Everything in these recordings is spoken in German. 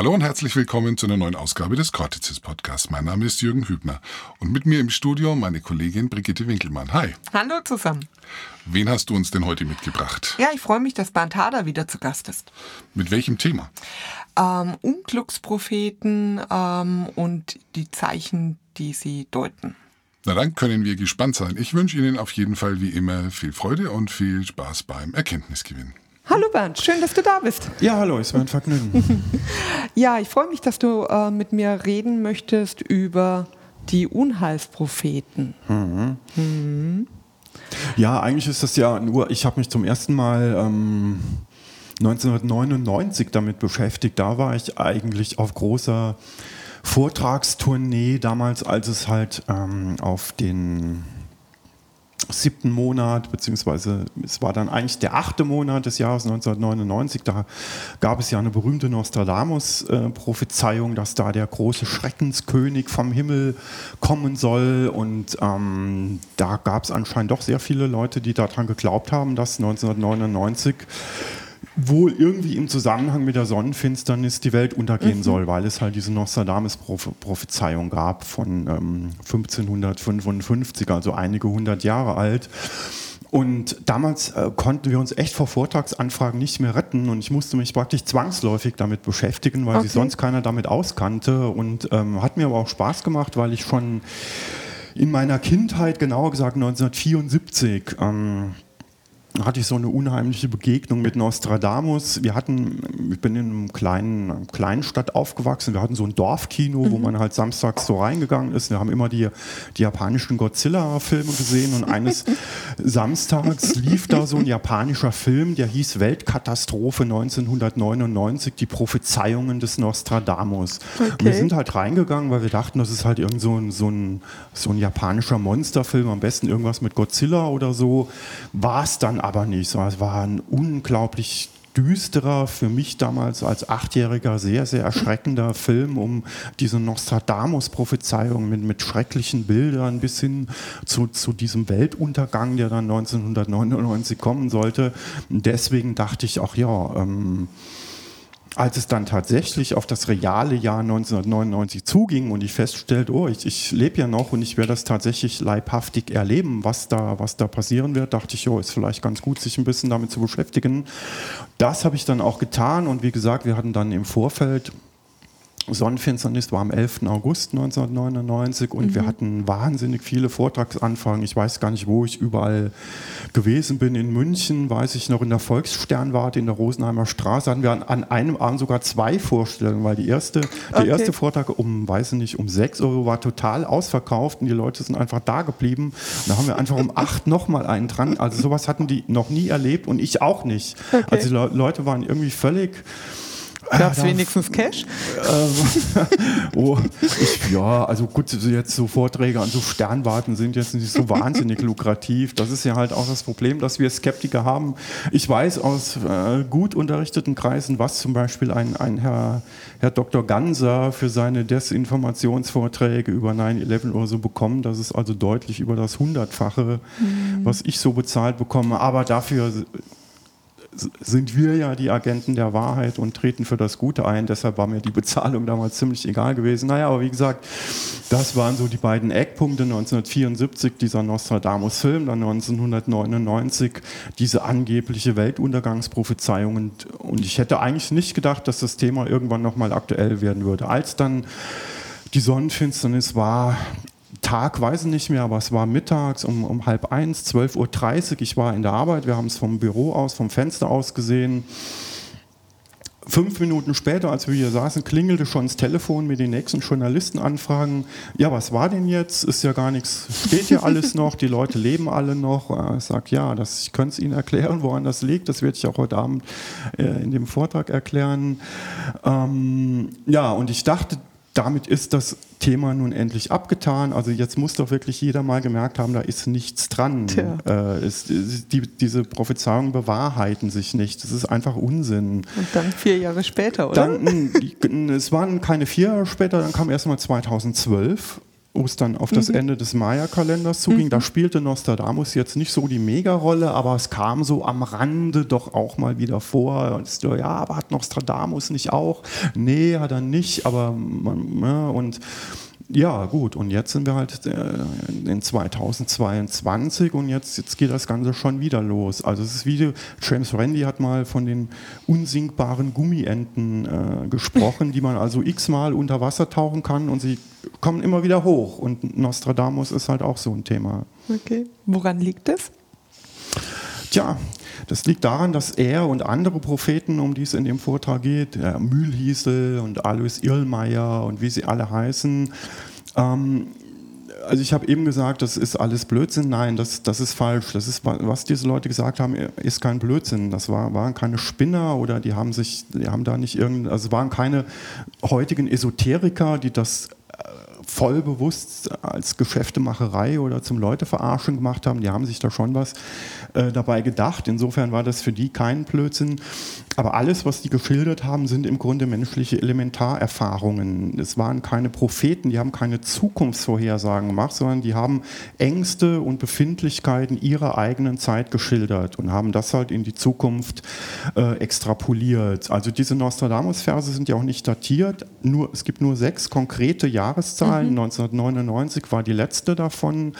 Hallo und herzlich willkommen zu einer neuen Ausgabe des Cortices Podcasts. Mein Name ist Jürgen Hübner und mit mir im Studio meine Kollegin Brigitte Winkelmann. Hi. Hallo zusammen. Wen hast du uns denn heute mitgebracht? Ja, ich freue mich, dass Bernd Hader wieder zu Gast ist. Mit welchem Thema? Ähm, Unglückspropheten ähm, und die Zeichen, die sie deuten. Na dann können wir gespannt sein. Ich wünsche Ihnen auf jeden Fall wie immer viel Freude und viel Spaß beim Erkenntnisgewinn. Hallo Bernd, schön, dass du da bist. Ja, hallo, es war ein Vergnügen. ja, ich freue mich, dass du äh, mit mir reden möchtest über die Unheilspropheten. Mhm. Mhm. Ja, eigentlich ist das ja nur, ich habe mich zum ersten Mal ähm, 1999 damit beschäftigt. Da war ich eigentlich auf großer Vortragstournee, damals als es halt ähm, auf den siebten Monat, beziehungsweise es war dann eigentlich der achte Monat des Jahres 1999. Da gab es ja eine berühmte Nostradamus-Prophezeiung, dass da der große Schreckenskönig vom Himmel kommen soll. Und ähm, da gab es anscheinend doch sehr viele Leute, die daran geglaubt haben, dass 1999 wohl irgendwie im Zusammenhang mit der Sonnenfinsternis die Welt untergehen mhm. soll, weil es halt diese Nostradamus-Prophezeiung gab von ähm, 1555, also einige hundert Jahre alt. Und damals äh, konnten wir uns echt vor Vortragsanfragen nicht mehr retten und ich musste mich praktisch zwangsläufig damit beschäftigen, weil okay. sich sonst keiner damit auskannte. Und ähm, hat mir aber auch Spaß gemacht, weil ich schon in meiner Kindheit, genauer gesagt 1974, ähm, hatte ich so eine unheimliche Begegnung mit Nostradamus. Wir hatten, ich bin in einem kleinen, einer kleinen Stadt aufgewachsen. Wir hatten so ein Dorfkino, mhm. wo man halt samstags so reingegangen ist. Wir haben immer die, die japanischen Godzilla-Filme gesehen und eines Samstags lief da so ein japanischer Film, der hieß Weltkatastrophe 1999, die Prophezeiungen des Nostradamus. Okay. wir sind halt reingegangen, weil wir dachten, das ist halt irgend so ein, so ein, so ein japanischer Monsterfilm, am besten irgendwas mit Godzilla oder so. War es dann aber nicht so. Es war ein unglaublich düsterer, für mich damals als Achtjähriger sehr, sehr erschreckender Film um diese Nostradamus-Prophezeiung mit, mit schrecklichen Bildern bis hin zu, zu diesem Weltuntergang, der dann 1999 kommen sollte. Deswegen dachte ich auch, ja, ähm, als es dann tatsächlich auf das reale Jahr 1999 zuging und ich feststellte, oh, ich, ich lebe ja noch und ich werde das tatsächlich leibhaftig erleben, was da, was da passieren wird, dachte ich, oh, ist vielleicht ganz gut, sich ein bisschen damit zu beschäftigen. Das habe ich dann auch getan und wie gesagt, wir hatten dann im Vorfeld Sonnenfinsternis war am 11. August 1999 und mhm. wir hatten wahnsinnig viele Vortragsanfragen. Ich weiß gar nicht, wo ich überall gewesen bin. In München, weiß ich noch, in der Volkssternwarte in der Rosenheimer Straße hatten wir an, an einem Abend sogar zwei Vorstellungen, weil die erste, der erste Vortrag um, weiß ich nicht, um 6 Uhr war total ausverkauft und die Leute sind einfach da geblieben. Da haben wir einfach um 8 nochmal einen dran. Also sowas hatten die noch nie erlebt und ich auch nicht. Okay. Also die Leute waren irgendwie völlig Gab es wenigstens Cash? Ähm, oh, ich, ja, also gut, jetzt so Vorträge an so Sternwarten sind jetzt nicht so wahnsinnig lukrativ. Das ist ja halt auch das Problem, dass wir Skeptiker haben. Ich weiß aus äh, gut unterrichteten Kreisen, was zum Beispiel ein, ein Herr, Herr Dr. Ganser für seine Desinformationsvorträge über 9-11 oder so bekommt. Das ist also deutlich über das Hundertfache, mhm. was ich so bezahlt bekomme. Aber dafür sind wir ja die Agenten der Wahrheit und treten für das Gute ein. Deshalb war mir die Bezahlung damals ziemlich egal gewesen. Naja, aber wie gesagt, das waren so die beiden Eckpunkte. 1974 dieser Nostradamus-Film, dann 1999 diese angebliche Weltuntergangsprophezeiung. Und, und ich hätte eigentlich nicht gedacht, dass das Thema irgendwann nochmal aktuell werden würde. Als dann die Sonnenfinsternis war, Tag weiß ich nicht mehr, aber es war mittags um, um halb eins, 12.30 Uhr. Ich war in der Arbeit, wir haben es vom Büro aus, vom Fenster aus gesehen. Fünf Minuten später, als wir hier saßen, klingelte schon das Telefon mit den nächsten Journalistenanfragen. Ja, was war denn jetzt? Ist ja gar nichts, steht ja alles noch, die Leute leben alle noch. Ich sage, ja, das, ich könnte es Ihnen erklären, woran das liegt. Das werde ich auch heute Abend äh, in dem Vortrag erklären. Ähm, ja, und ich dachte, damit ist das Thema nun endlich abgetan. Also jetzt muss doch wirklich jeder mal gemerkt haben, da ist nichts dran. Äh, ist, die, diese Prophezeiungen bewahrheiten sich nicht. Das ist einfach Unsinn. Und dann vier Jahre später, oder? Dann, es waren keine vier Jahre später, dann kam erst mal 2012 wo es dann auf das mhm. Ende des Maya-Kalenders zuging. Mhm. Da spielte Nostradamus jetzt nicht so die Megarolle, aber es kam so am Rande doch auch mal wieder vor. Und so, ja, aber hat Nostradamus nicht auch? Nee, hat er nicht, aber man, ja, und ja, gut, und jetzt sind wir halt äh, in 2022 und jetzt, jetzt geht das Ganze schon wieder los. Also es ist wie, James Randi hat mal von den unsinkbaren Gummienten äh, gesprochen, die man also x-mal unter Wasser tauchen kann und sie kommen immer wieder hoch. Und Nostradamus ist halt auch so ein Thema. Okay, woran liegt das? Tja, das liegt daran, dass er und andere Propheten, um die es in dem Vortrag geht, der Mühlhiesel und Alois Irlmeier und wie sie alle heißen, ähm, also ich habe eben gesagt, das ist alles Blödsinn. Nein, das, das ist falsch. Das ist, was diese Leute gesagt haben, ist kein Blödsinn. Das war, waren keine Spinner oder die haben sich, die haben da nicht irgend, also waren keine heutigen Esoteriker, die das voll bewusst als Geschäftemacherei oder zum Leute verarschen gemacht haben. Die haben sich da schon was äh, dabei gedacht. Insofern war das für die kein Blödsinn. Aber alles, was die geschildert haben, sind im Grunde menschliche Elementarerfahrungen. Es waren keine Propheten, die haben keine Zukunftsvorhersagen gemacht, sondern die haben Ängste und Befindlichkeiten ihrer eigenen Zeit geschildert und haben das halt in die Zukunft äh, extrapoliert. Also diese Nostradamus-Verse sind ja auch nicht datiert. Nur, es gibt nur sechs konkrete Jahreszahlen. Zahlen. Mhm. 1999 war die letzte davon.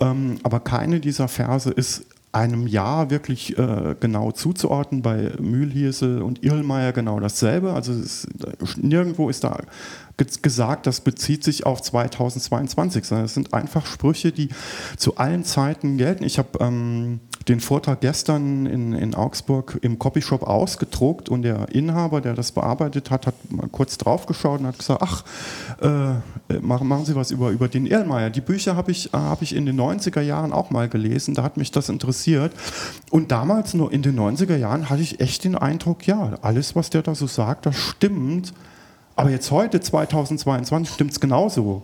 Ähm, aber keine dieser Verse ist einem Jahr wirklich äh, genau zuzuordnen. Bei Mühlhiesel und Irlmeier genau dasselbe. Also ist, nirgendwo ist da gesagt, das bezieht sich auf 2022, sondern es sind einfach Sprüche, die zu allen Zeiten gelten. Ich habe ähm, den Vortrag gestern in, in Augsburg im Copyshop ausgedruckt und der Inhaber, der das bearbeitet hat, hat mal kurz draufgeschaut und hat gesagt, ach, äh, machen, machen Sie was über, über den Erlmeier. Die Bücher habe ich, äh, hab ich in den 90er Jahren auch mal gelesen, da hat mich das interessiert. Und damals, nur in den 90er Jahren, hatte ich echt den Eindruck, ja, alles, was der da so sagt, das stimmt. Aber jetzt heute, 2022, stimmt es genauso.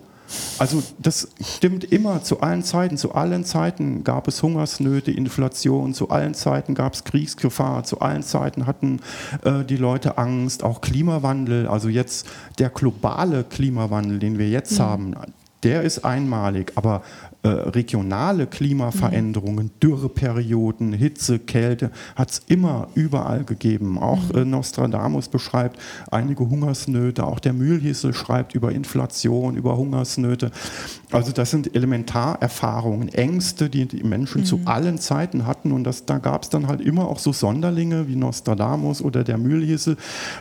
Also das stimmt immer zu allen Zeiten. Zu allen Zeiten gab es Hungersnöte, Inflation, zu allen Zeiten gab es Kriegsgefahr, zu allen Zeiten hatten äh, die Leute Angst, auch Klimawandel. Also jetzt der globale Klimawandel, den wir jetzt mhm. haben, der ist einmalig, aber äh, regionale Klimaveränderungen, mhm. Dürreperioden, Hitze, Kälte, hat es immer überall gegeben. Auch mhm. äh, Nostradamus beschreibt einige Hungersnöte, auch der Mühlhiesel schreibt über Inflation, über Hungersnöte. Also das sind Elementarerfahrungen, Ängste, die die Menschen mhm. zu allen Zeiten hatten und das, da gab es dann halt immer auch so Sonderlinge wie Nostradamus oder der Mühlhiesel,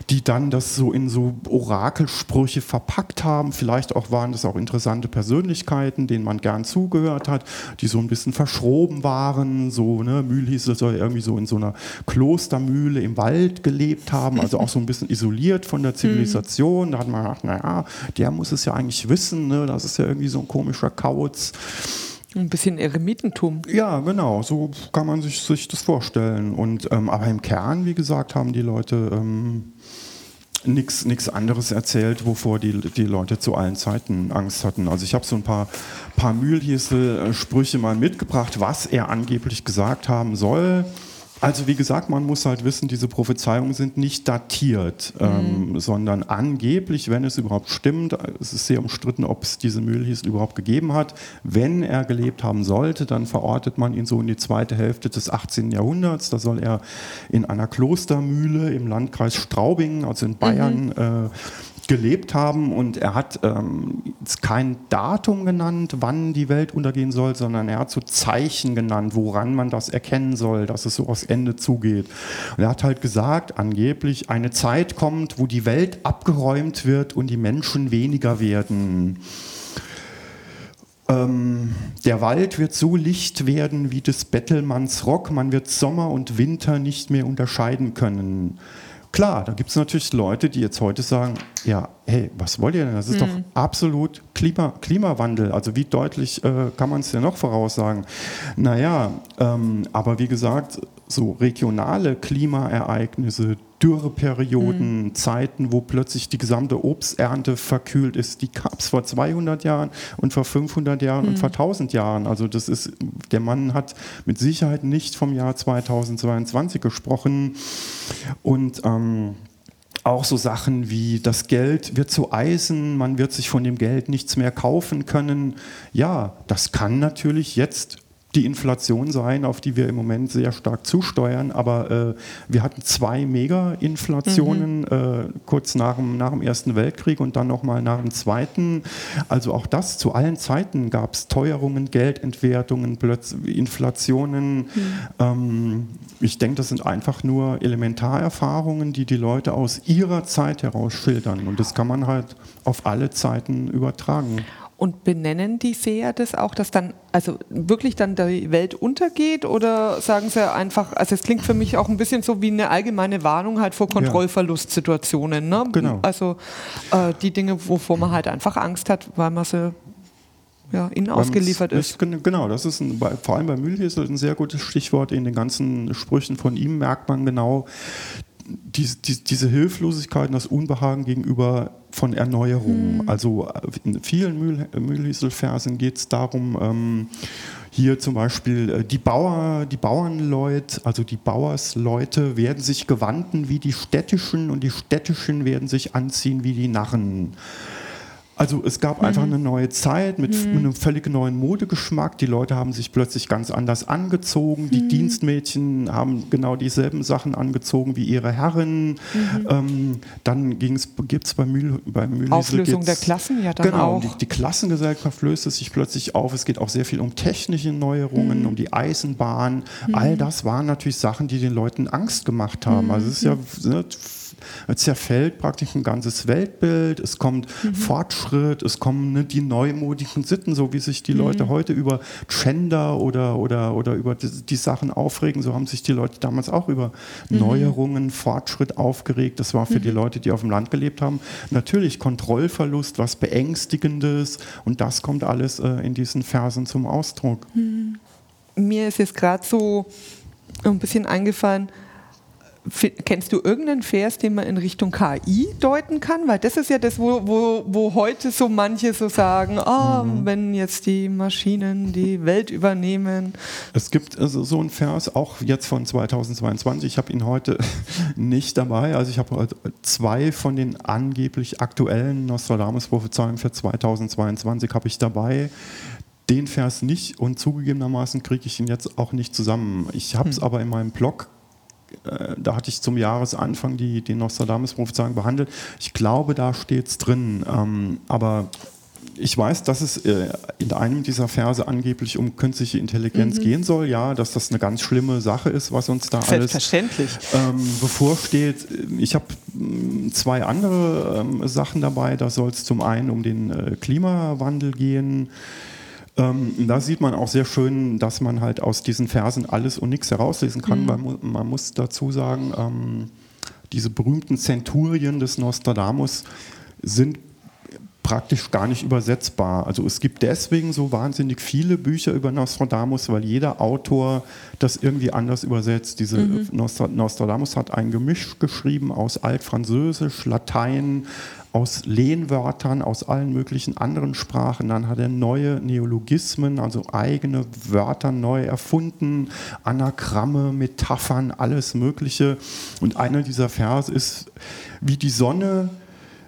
die dann das so in so Orakelsprüche verpackt haben. Vielleicht auch waren das auch interessante Persönlichkeiten, denen man gern zugehört hat, die so ein bisschen verschroben waren. So, ne, Mühlhiesel soll irgendwie so in so einer Klostermühle im Wald gelebt haben, also auch so ein bisschen isoliert von der Zivilisation. Da hat man gedacht, naja, der muss es ja eigentlich wissen, ne? das ist ja irgendwie so ein komischer Kauz. Ein bisschen Eremitentum. Ja, genau, so kann man sich, sich das vorstellen. Und, ähm, aber im Kern, wie gesagt, haben die Leute ähm, nichts anderes erzählt, wovor die, die Leute zu allen Zeiten Angst hatten. Also ich habe so ein paar, paar Mühlhiesel-Sprüche mal mitgebracht, was er angeblich gesagt haben soll. Also wie gesagt, man muss halt wissen, diese Prophezeiungen sind nicht datiert, mhm. ähm, sondern angeblich, wenn es überhaupt stimmt, es ist sehr umstritten, ob es diese Mühlhiesel überhaupt gegeben hat. Wenn er gelebt haben sollte, dann verortet man ihn so in die zweite Hälfte des 18. Jahrhunderts. Da soll er in einer Klostermühle im Landkreis Straubing, also in Bayern, mhm. äh, gelebt haben und er hat ähm, kein Datum genannt, wann die Welt untergehen soll, sondern er hat so Zeichen genannt, woran man das erkennen soll, dass es so aufs Ende zugeht. Und er hat halt gesagt, angeblich eine Zeit kommt, wo die Welt abgeräumt wird und die Menschen weniger werden. Ähm, der Wald wird so licht werden wie des Bettelmanns Rock, man wird Sommer und Winter nicht mehr unterscheiden können. Klar, da gibt es natürlich Leute, die jetzt heute sagen, ja, hey, was wollt ihr denn? Das ist mhm. doch absolut Klima, Klimawandel. Also wie deutlich äh, kann man es denn noch voraussagen? Naja, ähm, aber wie gesagt, so regionale Klimaereignisse, Dürreperioden, mhm. Zeiten, wo plötzlich die gesamte Obsternte verkühlt ist, die gab es vor 200 Jahren und vor 500 Jahren mhm. und vor 1000 Jahren. Also das ist, der Mann hat mit Sicherheit nicht vom Jahr 2022 gesprochen und ähm, auch so Sachen wie das Geld wird zu Eisen, man wird sich von dem Geld nichts mehr kaufen können. Ja, das kann natürlich jetzt die Inflation sein, auf die wir im Moment sehr stark zusteuern. Aber äh, wir hatten zwei Mega-Inflationen mhm. äh, kurz nach dem, nach dem Ersten Weltkrieg und dann nochmal nach dem Zweiten. Also auch das zu allen Zeiten gab es Teuerungen, Geldentwertungen, Plötz Inflationen. Mhm. Ähm, ich denke, das sind einfach nur Elementarerfahrungen, die die Leute aus ihrer Zeit heraus schildern. Und das kann man halt auf alle Zeiten übertragen. Und benennen die Seher das auch, dass dann also wirklich dann die Welt untergeht oder sagen sie einfach, also es klingt für mich auch ein bisschen so wie eine allgemeine Warnung halt vor Kontrollverlustsituationen. Ne? Genau. Also äh, die Dinge, wovor man halt einfach Angst hat, weil man sie ja, ihnen ausgeliefert ist. Genau, das ist ein, vor allem bei Mühlhiesel ein sehr gutes Stichwort. In den ganzen Sprüchen von ihm merkt man genau, die, die, diese Hilflosigkeit und das Unbehagen gegenüber von Erneuerung. Mhm. Also in vielen Mühl, Mühlhieselversen geht es darum, ähm, hier zum Beispiel äh, die Bauer, die Bauernleute, also die Bauersleute werden sich gewandten wie die städtischen und die städtischen werden sich anziehen wie die Narren. Also es gab mhm. einfach eine neue Zeit mit, mhm. einem völlig neuen Modegeschmack. Die Leute haben sich plötzlich ganz anders angezogen. Die mhm. Dienstmädchen haben genau dieselben Sachen angezogen wie ihre Herren. Mhm. Ähm, dann gibt es bei, Mühl, bei. Auflösung der Klassen ja dann genau, auch. Die, die Klassengesellschaft löste sich plötzlich auf. Es geht auch sehr viel um technische Neuerungen, mhm. um die Eisenbahn. All das waren natürlich Sachen, die den Leuten Angst gemacht haben. Also es ist ja... Ne, zerfällt praktisch ein ganzes Weltbild, es kommt mhm. Fortschritt, es kommen ne, die neumodigen Sitten, so wie sich die mhm. Leute heute über Gender oder, oder, oder über die, die, Sachen aufregen, so haben sich die Leute damals auch über mhm. Neuerungen, Fortschritt aufgeregt. Das war für die mhm. Leute, die auf dem Land gelebt haben, natürlich Kontrollverlust, was Beängstigendes und das kommt alles äh, in diesen Versen zum Ausdruck. Mhm. Mir ist jetzt gerade so ein bisschen eingefallen, Kennst du irgendeinen Vers, den man in Richtung KI deuten kann? Weil das ist ja das, wo, wo, wo heute so manche so sagen, oh, mhm. wenn jetzt die Maschinen die Welt übernehmen. Es gibt also so einen Vers, auch jetzt von 2022, ich habe ihn heute nicht dabei, also ich habe zwei von den angeblich aktuellen Nostradamus-Prophezeiungen für 2022 habe ich dabei den Vers nicht und zugegebenermaßen kriege ich ihn jetzt auch nicht zusammen. Ich habe es hm. aber in meinem Blog da hatte ich zum Jahresanfang die, die Nostradamus-Prophezeiung behandelt. Ich glaube, da steht es drin. Ähm, aber ich weiß, dass es äh, in einem dieser Verse angeblich um künstliche Intelligenz mhm. gehen soll, ja, dass das eine ganz schlimme Sache ist, was uns da alles ähm, bevorsteht. Ich habe mm, zwei andere ähm, Sachen dabei. Da soll es zum einen um den äh, Klimawandel gehen. Ähm, da sieht man auch sehr schön, dass man halt aus diesen Versen alles und nichts herauslesen kann, mhm. weil man muss dazu sagen, ähm, diese berühmten Zenturien des Nostradamus sind praktisch gar nicht übersetzbar. Also es gibt deswegen so wahnsinnig viele Bücher über Nostradamus, weil jeder Autor das irgendwie anders übersetzt. Diese mhm. Nostradamus hat ein Gemisch geschrieben aus Altfranzösisch, Latein, aus Lehnwörtern aus allen möglichen anderen Sprachen. Dann hat er neue Neologismen, also eigene Wörter neu erfunden, Anagramme, Metaphern, alles Mögliche. Und einer dieser Verse ist, wie die Sonne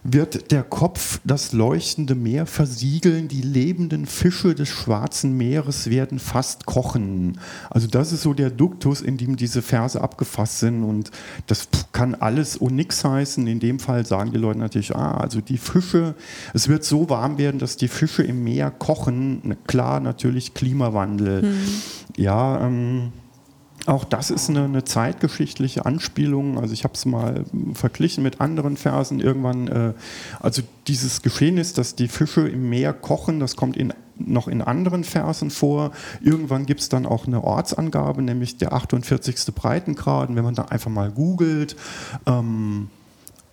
wird der Kopf das leuchtende Meer versiegeln, die lebenden Fische des Schwarzen Meeres werden fast kochen. Also das ist so der Duktus, in dem diese Verse abgefasst sind und das kann alles und nichts heißen. In dem Fall sagen die Leute natürlich, ah, also die Fische, es wird so warm werden, dass die Fische im Meer kochen. Klar, natürlich Klimawandel. Hm. Ja, ähm, auch das ist eine, eine zeitgeschichtliche Anspielung. Also ich habe es mal verglichen mit anderen Versen. Irgendwann, äh, also dieses Geschehen ist, dass die Fische im Meer kochen, das kommt in, noch in anderen Versen vor. Irgendwann gibt es dann auch eine Ortsangabe, nämlich der 48. Breitengrad. Und wenn man da einfach mal googelt, ähm,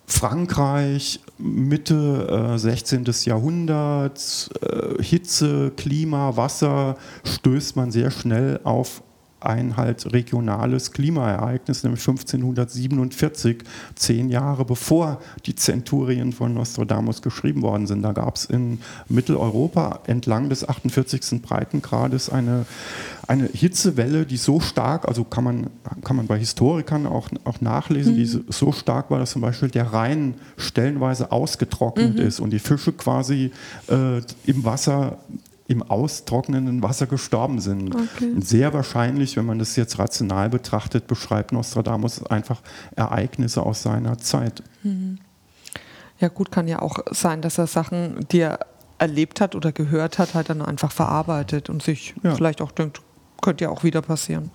Frankreich, Mitte äh, 16. Jahrhunderts, äh, Hitze, Klima, Wasser, stößt man sehr schnell auf ein halt regionales Klimaereignis, nämlich 1547, zehn Jahre bevor die Zenturien von Nostradamus geschrieben worden sind. Da gab es in Mitteleuropa entlang des 48. Breitengrades eine, eine Hitzewelle, die so stark, also kann man, kann man bei Historikern auch, auch nachlesen, mhm. die so stark war, dass zum Beispiel der Rhein stellenweise ausgetrocknet mhm. ist und die Fische quasi äh, im Wasser im austrocknenden Wasser gestorben sind. Okay. Sehr wahrscheinlich, wenn man das jetzt rational betrachtet, beschreibt Nostradamus einfach Ereignisse aus seiner Zeit. Mhm. Ja gut, kann ja auch sein, dass er Sachen, die er erlebt hat oder gehört hat, halt dann einfach verarbeitet und sich ja. vielleicht auch denkt, könnte ja auch wieder passieren.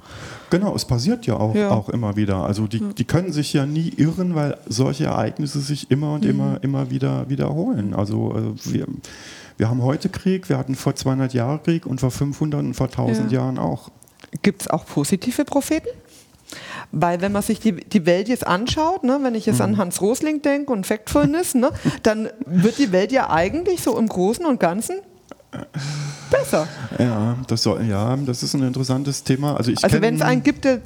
Genau, es passiert ja auch, ja. auch immer wieder. Also die, die können sich ja nie irren, weil solche Ereignisse sich immer und mhm. immer, immer wieder wiederholen. Also äh, wir wir haben heute Krieg, wir hatten vor 200 Jahren Krieg und vor 500 und vor 1000 ja. Jahren auch. Gibt es auch positive Propheten? Weil wenn man sich die, die Welt jetzt anschaut, ne, wenn ich jetzt mhm. an Hans Rosling denke und Factfulness, ne, dann wird die Welt ja eigentlich so im Großen und Ganzen besser. Ja, das soll, ja, das ist ein interessantes Thema. Also, also wenn es einen gibt, der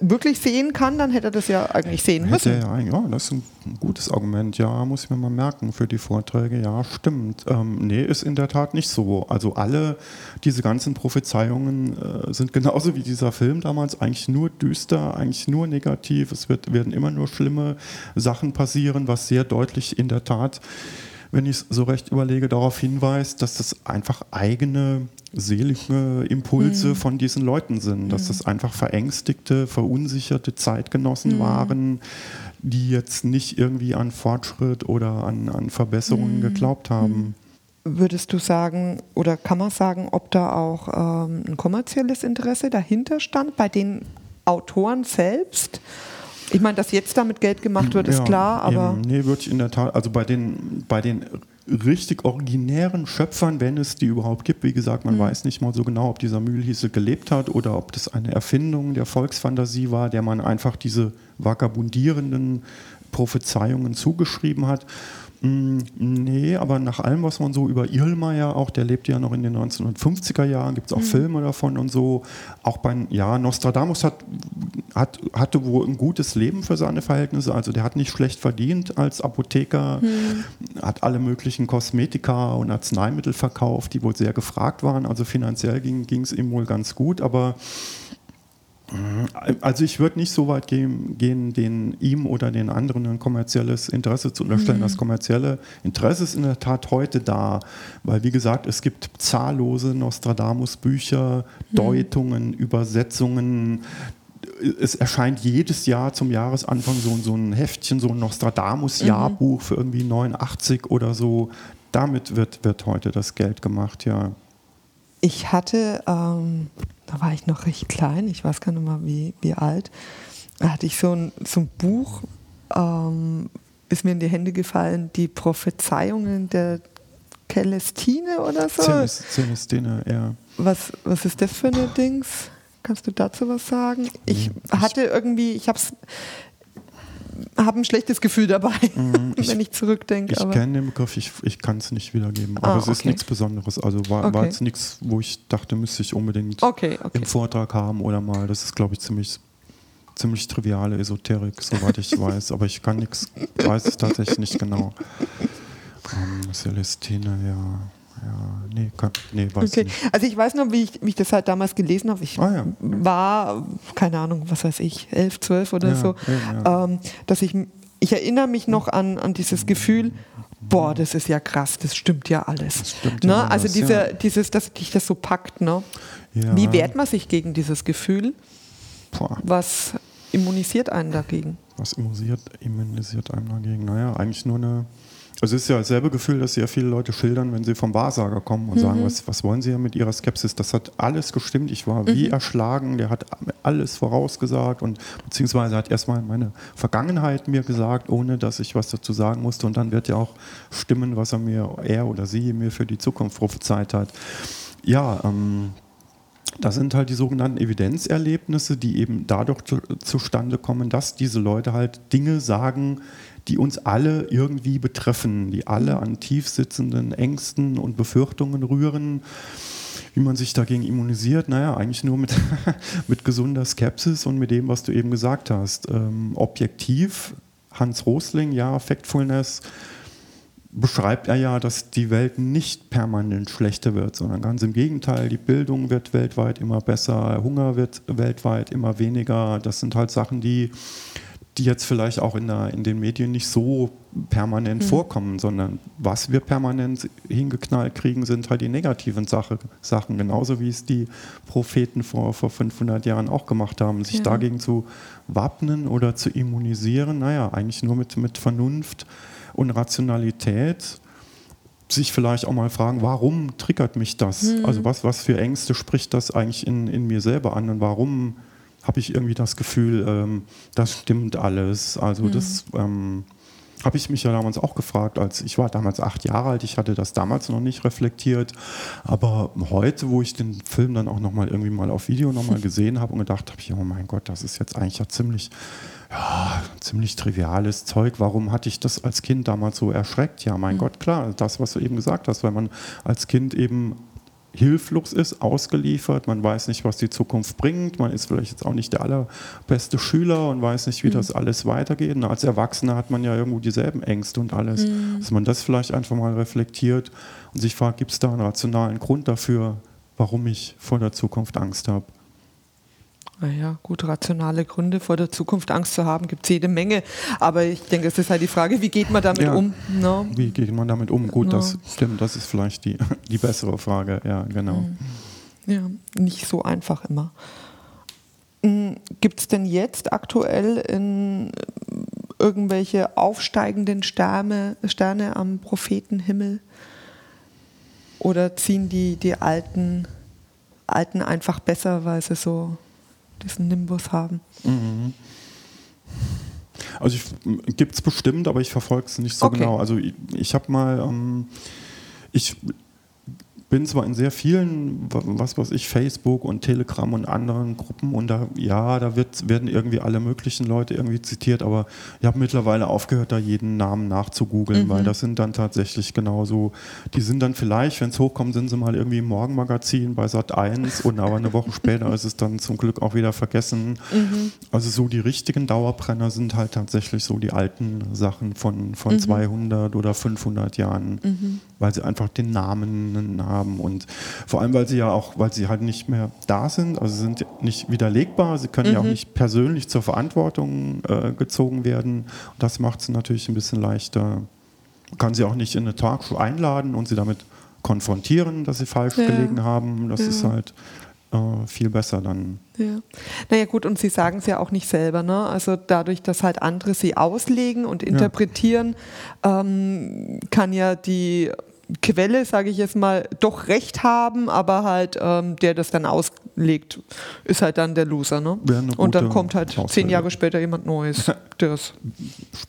wirklich sehen kann, dann hätte er das ja eigentlich sehen müssen. Ja, ja, das ist ein gutes Argument. Ja, muss ich mir mal merken für die Vorträge. Ja, stimmt. Ähm, nee, ist in der Tat nicht so. Also alle diese ganzen Prophezeiungen äh, sind genauso wie dieser Film damals eigentlich nur düster, eigentlich nur negativ. Es wird, werden immer nur schlimme Sachen passieren, was sehr deutlich in der Tat wenn ich es so recht überlege, darauf hinweist, dass das einfach eigene seelische Impulse mhm. von diesen Leuten sind, dass mhm. das einfach verängstigte, verunsicherte Zeitgenossen mhm. waren, die jetzt nicht irgendwie an Fortschritt oder an, an Verbesserungen mhm. geglaubt haben. Mhm. Würdest du sagen, oder kann man sagen, ob da auch ähm, ein kommerzielles Interesse dahinter stand bei den Autoren selbst? Ich meine, dass jetzt damit Geld gemacht wird, ist ja, klar, aber. Eben, nee, würde ich in der Tat, also bei den, bei den richtig originären Schöpfern, wenn es die überhaupt gibt, wie gesagt, man mhm. weiß nicht mal so genau, ob dieser Mühlhiese gelebt hat oder ob das eine Erfindung der Volksfantasie war, der man einfach diese vagabundierenden Prophezeiungen zugeschrieben hat. Mm, nee, aber nach allem, was man so über Irlmeier auch, der lebte ja noch in den 1950er Jahren, gibt es auch mhm. Filme davon und so. Auch bei, ja, Nostradamus hat, hat, hatte wohl ein gutes Leben für seine Verhältnisse. Also der hat nicht schlecht verdient als Apotheker, mhm. hat alle möglichen Kosmetika und Arzneimittel verkauft, die wohl sehr gefragt waren. Also finanziell ging es ihm wohl ganz gut, aber also ich würde nicht so weit gehen, gehen, den ihm oder den anderen ein kommerzielles Interesse zu unterstellen. Mhm. Das kommerzielle Interesse ist in der Tat heute da, weil wie gesagt, es gibt zahllose Nostradamus-Bücher, mhm. Deutungen, Übersetzungen. Es erscheint jedes Jahr zum Jahresanfang so, so ein Heftchen, so ein Nostradamus-Jahrbuch mhm. für irgendwie 89 oder so. Damit wird, wird heute das Geld gemacht, ja. Ich hatte ähm da war ich noch recht klein, ich weiß gar nicht mal wie, wie alt, da hatte ich so ein, so ein Buch, ähm, ist mir in die Hände gefallen, die Prophezeiungen der Celestine oder so. Celestine, ja. Was, was ist das für eine Dings? Kannst du dazu was sagen? Ich hatte irgendwie, ich habe es habe ein schlechtes Gefühl dabei, ich, wenn ich zurückdenke. Ich kenne den Begriff, ich, ich kann es nicht wiedergeben. Aber ah, es ist nichts Besonderes. Also war, okay. war jetzt nichts, wo ich dachte, müsste ich unbedingt okay, okay. im Vortrag haben oder mal. Das ist, glaube ich, ziemlich, ziemlich triviale Esoterik, soweit ich weiß. Aber ich kann nichts, weiß es tatsächlich nicht genau. Um, Celestine, ja. Ja, nee, kann, nee weiß okay. nicht. Also ich weiß noch, wie ich, wie ich das halt damals gelesen habe. Ich ah, ja. war, keine Ahnung, was weiß ich, elf, zwölf oder ja, so, ja, ähm, dass ich, ich erinnere mich noch an, an dieses Gefühl, boah, das ist ja krass, das stimmt ja alles. Stimmt ne? alles also diese, dieses, dass dich das so packt. Ne? Wie wehrt man sich gegen dieses Gefühl? Boah. Was immunisiert einen dagegen? Was immunisiert, immunisiert einen dagegen? Naja, eigentlich nur eine also es ist ja dasselbe Gefühl, das sehr viele Leute schildern, wenn sie vom Wahrsager kommen und mhm. sagen, was, was wollen sie ja mit ihrer Skepsis? Das hat alles gestimmt. Ich war wie mhm. erschlagen. Der hat alles vorausgesagt und beziehungsweise hat erstmal meine Vergangenheit mir gesagt, ohne dass ich was dazu sagen musste. Und dann wird ja auch stimmen, was er mir, er oder sie mir für die Zukunft prophezeit hat. Ja, ähm, das sind halt die sogenannten Evidenzerlebnisse, die eben dadurch zu, zustande kommen, dass diese Leute halt Dinge sagen, die uns alle irgendwie betreffen, die alle an tief sitzenden Ängsten und Befürchtungen rühren. wie man sich dagegen immunisiert, naja, eigentlich nur mit, mit gesunder Skepsis und mit dem, was du eben gesagt hast. Ähm, objektiv, Hans Rosling, ja, Factfulness, beschreibt er ja, dass die Welt nicht permanent schlechter wird, sondern ganz im Gegenteil, die Bildung wird weltweit immer besser, Hunger wird weltweit immer weniger. Das sind halt Sachen, die, die jetzt vielleicht auch in, der, in den Medien nicht so permanent mhm. vorkommen, sondern was wir permanent hingeknallt kriegen, sind halt die negativen Sache, Sachen, genauso wie es die Propheten vor, vor 500 Jahren auch gemacht haben, sich ja. dagegen zu wappnen oder zu immunisieren, naja, eigentlich nur mit, mit Vernunft und Rationalität sich vielleicht auch mal fragen, warum triggert mich das? Mhm. Also was, was für Ängste spricht das eigentlich in, in mir selber an und warum habe ich irgendwie das Gefühl, ähm, das stimmt alles? Also mhm. das ähm, habe ich mich ja damals auch gefragt, als ich war damals acht Jahre alt, ich hatte das damals noch nicht reflektiert, aber heute, wo ich den Film dann auch nochmal irgendwie mal auf Video nochmal gesehen habe und gedacht habe, oh mein Gott, das ist jetzt eigentlich ja ziemlich ja, ziemlich triviales Zeug. Warum hatte ich das als Kind damals so erschreckt? Ja, mein mhm. Gott, klar, das, was du eben gesagt hast, weil man als Kind eben hilflos ist, ausgeliefert, man weiß nicht, was die Zukunft bringt, man ist vielleicht jetzt auch nicht der allerbeste Schüler und weiß nicht, wie mhm. das alles weitergeht. Und als Erwachsener hat man ja irgendwo dieselben Ängste und alles. Mhm. Dass man das vielleicht einfach mal reflektiert und sich fragt, gibt es da einen rationalen Grund dafür, warum ich vor der Zukunft Angst habe? Naja, gut, rationale Gründe vor der Zukunft Angst zu haben, gibt es jede Menge. Aber ich denke, es ist halt die Frage, wie geht man damit ja, um? No? Ne? Wie geht man damit um? Gut, no. das stimmt, das ist vielleicht die, die bessere Frage, ja, genau. Mhm. Ja, nicht so einfach immer. Mhm, gibt es denn jetzt aktuell in irgendwelche aufsteigenden Sterne, Sterne am Prophetenhimmel? Oder ziehen die, die alten, alten einfach besser, weil sie so diesen Nimbus haben. Mhm. Also gibt es bestimmt, aber ich verfolge es nicht so okay. genau. Also ich, ich habe mal, ähm, ich bin zwar in sehr vielen, was weiß ich, Facebook und Telegram und anderen Gruppen und da, ja, da wird, werden irgendwie alle möglichen Leute irgendwie zitiert, aber ich habe mittlerweile aufgehört, da jeden Namen nachzugoogeln, mhm. weil das sind dann tatsächlich genauso, die sind dann vielleicht, wenn es hochkommt, sind sie mal irgendwie im Morgenmagazin bei Sat 1 und aber eine Woche später ist es dann zum Glück auch wieder vergessen. Mhm. Also so die richtigen Dauerbrenner sind halt tatsächlich so die alten Sachen von, von mhm. 200 oder 500 Jahren, mhm. weil sie einfach den Namen haben haben. Und vor allem, weil sie ja auch, weil sie halt nicht mehr da sind, also sind nicht widerlegbar, sie können mhm. ja auch mhm. nicht persönlich zur Verantwortung äh, gezogen werden. Und das macht es natürlich ein bisschen leichter. Man kann sie auch nicht in eine Talkshow einladen und sie damit konfrontieren, dass sie falsch ja. gelegen haben. Das ja. ist halt äh, viel besser dann. Ja. Naja gut, und Sie sagen es ja auch nicht selber, ne? Also dadurch, dass halt andere sie auslegen und interpretieren, ja. ähm, kann ja die Quelle, sage ich jetzt mal, doch recht haben, aber halt ähm, der das dann auslegt, ist halt dann der Loser. Ne? Und dann kommt halt Ausrede. zehn Jahre später jemand Neues, der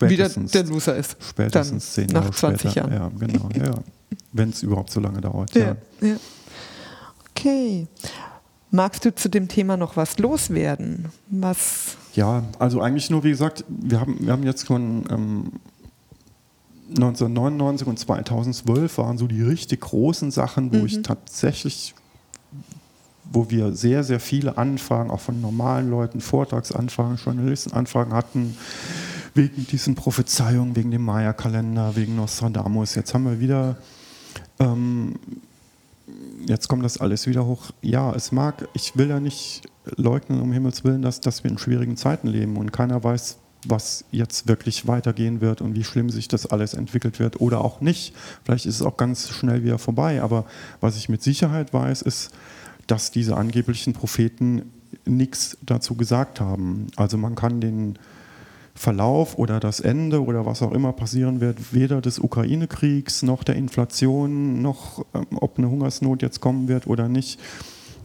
wieder der Loser ist. Spätestens dann, zehn Jahre nach 20 später. Jahren. Ja, genau. Ja. Wenn es überhaupt so lange dauert. Ja, ja. Okay. Magst du zu dem Thema noch was loswerden? Was ja, also eigentlich nur, wie gesagt, wir haben, wir haben jetzt schon ähm, 1999 und 2012 waren so die richtig großen Sachen, wo mhm. ich tatsächlich, wo wir sehr, sehr viele Anfragen, auch von normalen Leuten, Vortragsanfragen, Journalistenanfragen hatten, wegen diesen Prophezeiungen, wegen dem Maya-Kalender, wegen Nostradamus. Jetzt haben wir wieder, ähm, jetzt kommt das alles wieder hoch. Ja, es mag, ich will ja nicht leugnen, um Himmels Willen, dass, dass wir in schwierigen Zeiten leben und keiner weiß, was jetzt wirklich weitergehen wird und wie schlimm sich das alles entwickelt wird oder auch nicht. Vielleicht ist es auch ganz schnell wieder vorbei, aber was ich mit Sicherheit weiß, ist, dass diese angeblichen Propheten nichts dazu gesagt haben. Also man kann den Verlauf oder das Ende oder was auch immer passieren wird, weder des Ukraine-Kriegs noch der Inflation, noch ähm, ob eine Hungersnot jetzt kommen wird oder nicht.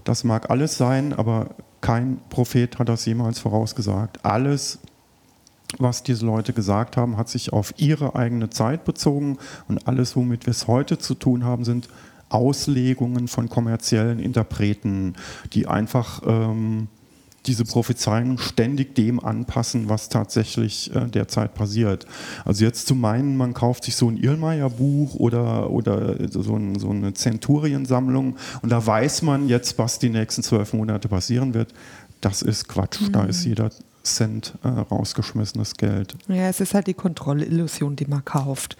Das mag alles sein, aber kein Prophet hat das jemals vorausgesagt. Alles was diese Leute gesagt haben, hat sich auf ihre eigene Zeit bezogen und alles, womit wir es heute zu tun haben, sind Auslegungen von kommerziellen Interpreten, die einfach ähm, diese Prophezeiungen ständig dem anpassen, was tatsächlich äh, derzeit passiert. Also jetzt zu meinen, man kauft sich so ein Irlmeier-Buch oder, oder so, ein, so eine Zenturiensammlung und da weiß man jetzt, was die nächsten zwölf Monate passieren wird, das ist Quatsch. Mhm. Da ist jeder Cent äh, rausgeschmissenes Geld. Ja, es ist halt die Kontrollillusion, die man kauft.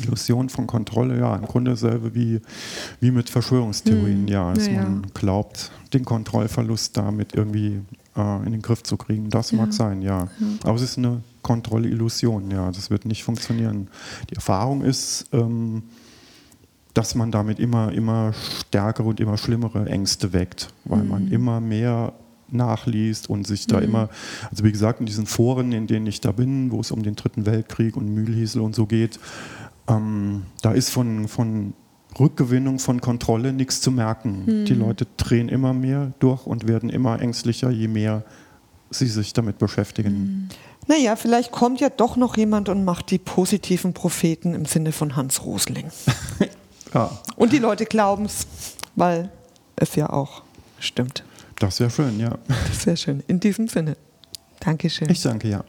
Illusion von Kontrolle, ja, im Grunde dasselbe wie, wie mit Verschwörungstheorien, hm. ja, dass ja, man glaubt, den Kontrollverlust damit irgendwie äh, in den Griff zu kriegen. Das ja. mag sein, ja. ja. Aber es ist eine Kontrollillusion, ja, das wird nicht funktionieren. Die Erfahrung ist, ähm, dass man damit immer, immer stärkere und immer schlimmere Ängste weckt, weil mhm. man immer mehr nachliest und sich da mhm. immer, also wie gesagt, in diesen Foren, in denen ich da bin, wo es um den Dritten Weltkrieg und Mühlhiesel und so geht, ähm, da ist von, von Rückgewinnung von Kontrolle nichts zu merken. Mhm. Die Leute drehen immer mehr durch und werden immer ängstlicher, je mehr sie sich damit beschäftigen. Mhm. Naja, vielleicht kommt ja doch noch jemand und macht die positiven Propheten im Sinne von Hans Rosling. ja. Und die Leute glauben es, weil es ja auch stimmt. Das wäre schön, ja. Das wäre schön. In diesem Sinne. Dankeschön. Ich danke, ja.